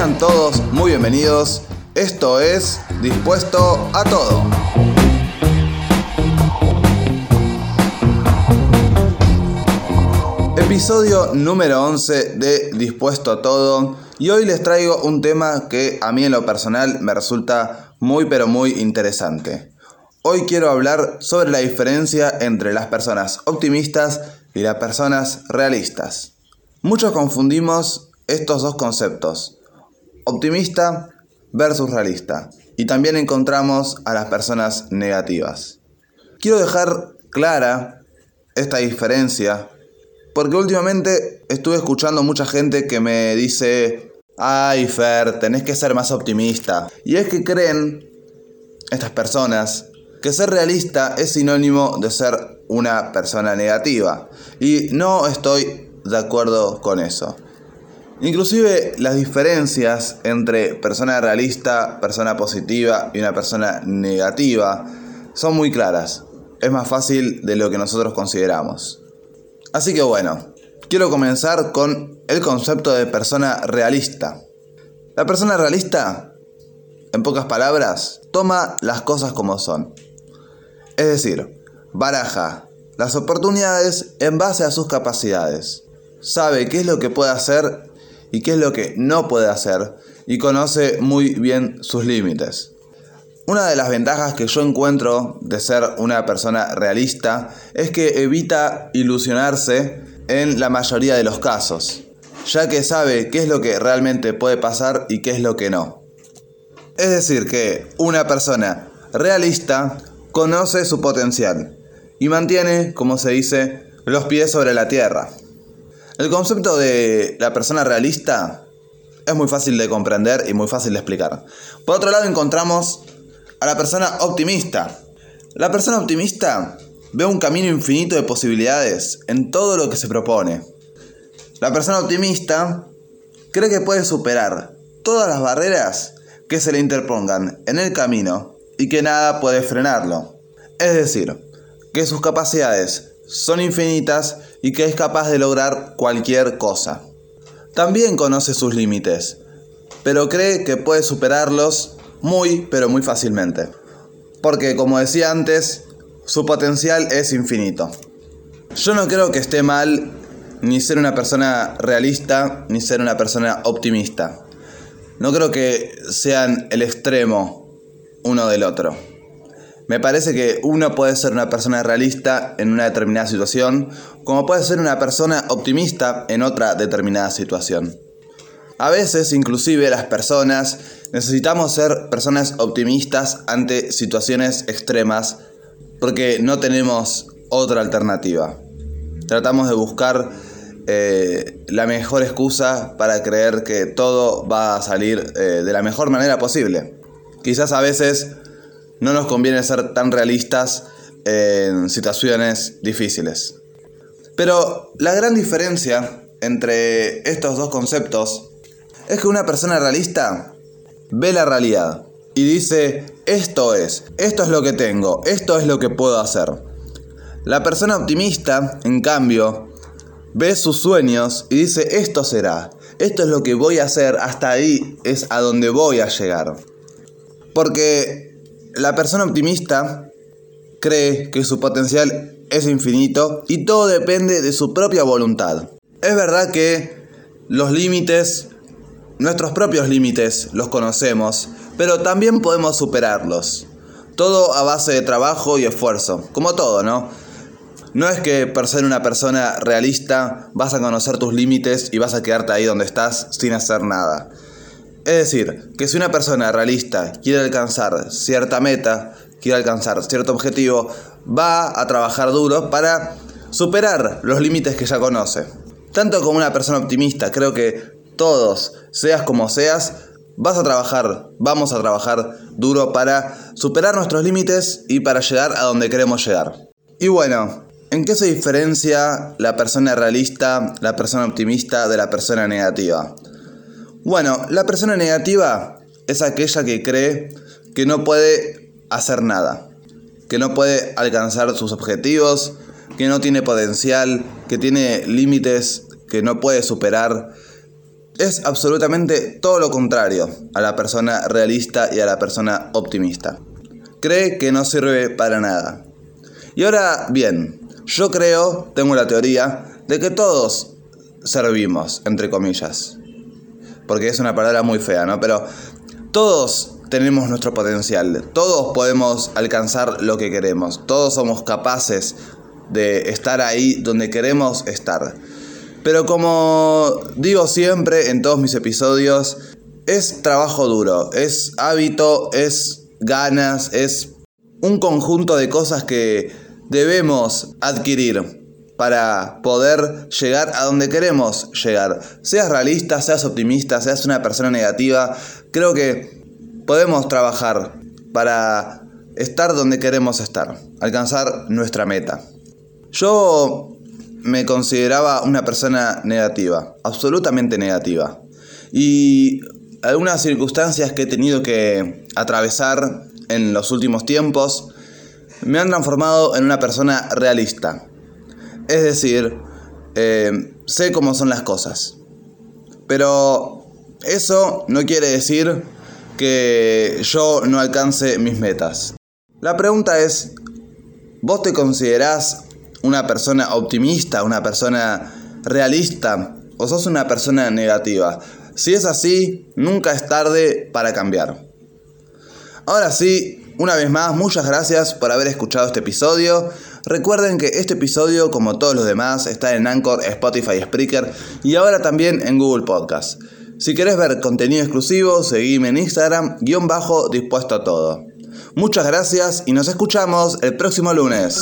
Sean todos muy bienvenidos. Esto es Dispuesto a Todo. Episodio número 11 de Dispuesto a Todo. Y hoy les traigo un tema que a mí en lo personal me resulta muy pero muy interesante. Hoy quiero hablar sobre la diferencia entre las personas optimistas y las personas realistas. Muchos confundimos estos dos conceptos, optimista versus realista, y también encontramos a las personas negativas. Quiero dejar clara esta diferencia porque últimamente estuve escuchando mucha gente que me dice, ay Fer, tenés que ser más optimista. Y es que creen estas personas que ser realista es sinónimo de ser una persona negativa. Y no estoy de acuerdo con eso. Inclusive las diferencias entre persona realista, persona positiva y una persona negativa son muy claras. Es más fácil de lo que nosotros consideramos. Así que bueno, quiero comenzar con el concepto de persona realista. La persona realista, en pocas palabras, toma las cosas como son. Es decir, baraja las oportunidades en base a sus capacidades. Sabe qué es lo que puede hacer y qué es lo que no puede hacer y conoce muy bien sus límites. Una de las ventajas que yo encuentro de ser una persona realista es que evita ilusionarse en la mayoría de los casos, ya que sabe qué es lo que realmente puede pasar y qué es lo que no. Es decir, que una persona realista conoce su potencial y mantiene, como se dice, los pies sobre la tierra. El concepto de la persona realista es muy fácil de comprender y muy fácil de explicar. Por otro lado encontramos a la persona optimista. La persona optimista ve un camino infinito de posibilidades en todo lo que se propone. La persona optimista cree que puede superar todas las barreras que se le interpongan en el camino y que nada puede frenarlo. Es decir, que sus capacidades son infinitas y que es capaz de lograr cualquier cosa. También conoce sus límites, pero cree que puede superarlos muy, pero muy fácilmente. Porque, como decía antes, su potencial es infinito. Yo no creo que esté mal ni ser una persona realista ni ser una persona optimista. No creo que sean el extremo uno del otro. Me parece que uno puede ser una persona realista en una determinada situación, como puede ser una persona optimista en otra determinada situación. A veces, inclusive, las personas necesitamos ser personas optimistas ante situaciones extremas porque no tenemos otra alternativa. Tratamos de buscar eh, la mejor excusa para creer que todo va a salir eh, de la mejor manera posible. Quizás a veces no nos conviene ser tan realistas en situaciones difíciles. Pero la gran diferencia entre estos dos conceptos es que una persona realista ve la realidad y dice, esto es, esto es lo que tengo, esto es lo que puedo hacer. La persona optimista, en cambio, ve sus sueños y dice, esto será, esto es lo que voy a hacer, hasta ahí es a donde voy a llegar. Porque la persona optimista cree que su potencial es infinito y todo depende de su propia voluntad. Es verdad que los límites, nuestros propios límites, los conocemos, pero también podemos superarlos. Todo a base de trabajo y esfuerzo, como todo, ¿no? No es que por ser una persona realista vas a conocer tus límites y vas a quedarte ahí donde estás sin hacer nada. Es decir, que si una persona realista quiere alcanzar cierta meta, quiere alcanzar cierto objetivo, va a trabajar duro para superar los límites que ya conoce. Tanto como una persona optimista, creo que todos, seas como seas, vas a trabajar, vamos a trabajar duro para superar nuestros límites y para llegar a donde queremos llegar. Y bueno, ¿en qué se diferencia la persona realista, la persona optimista de la persona negativa? Bueno, la persona negativa es aquella que cree que no puede hacer nada, que no puede alcanzar sus objetivos, que no tiene potencial, que tiene límites que no puede superar. es absolutamente todo lo contrario a la persona realista y a la persona optimista. Cree que no sirve para nada. Y ahora bien, yo creo, tengo la teoría, de que todos servimos, entre comillas. Porque es una palabra muy fea, ¿no? Pero todos tenemos nuestro potencial, todos podemos alcanzar lo que queremos, todos somos capaces de estar ahí donde queremos estar. Pero como digo siempre en todos mis episodios, es trabajo duro, es hábito, es ganas, es un conjunto de cosas que debemos adquirir para poder llegar a donde queremos llegar. Seas realista, seas optimista, seas una persona negativa, creo que podemos trabajar para estar donde queremos estar, alcanzar nuestra meta. Yo me consideraba una persona negativa, absolutamente negativa. Y algunas circunstancias que he tenido que atravesar en los últimos tiempos me han transformado en una persona realista. Es decir, eh, sé cómo son las cosas. Pero eso no quiere decir que yo no alcance mis metas. La pregunta es, ¿vos te considerás una persona optimista, una persona realista o sos una persona negativa. Si es así, nunca es tarde para cambiar. Ahora sí, una vez más, muchas gracias por haber escuchado este episodio. Recuerden que este episodio, como todos los demás, está en Anchor, Spotify, Spreaker y ahora también en Google Podcast. Si querés ver contenido exclusivo, seguime en Instagram, guion bajo, dispuesto a todo. Muchas gracias y nos escuchamos el próximo lunes.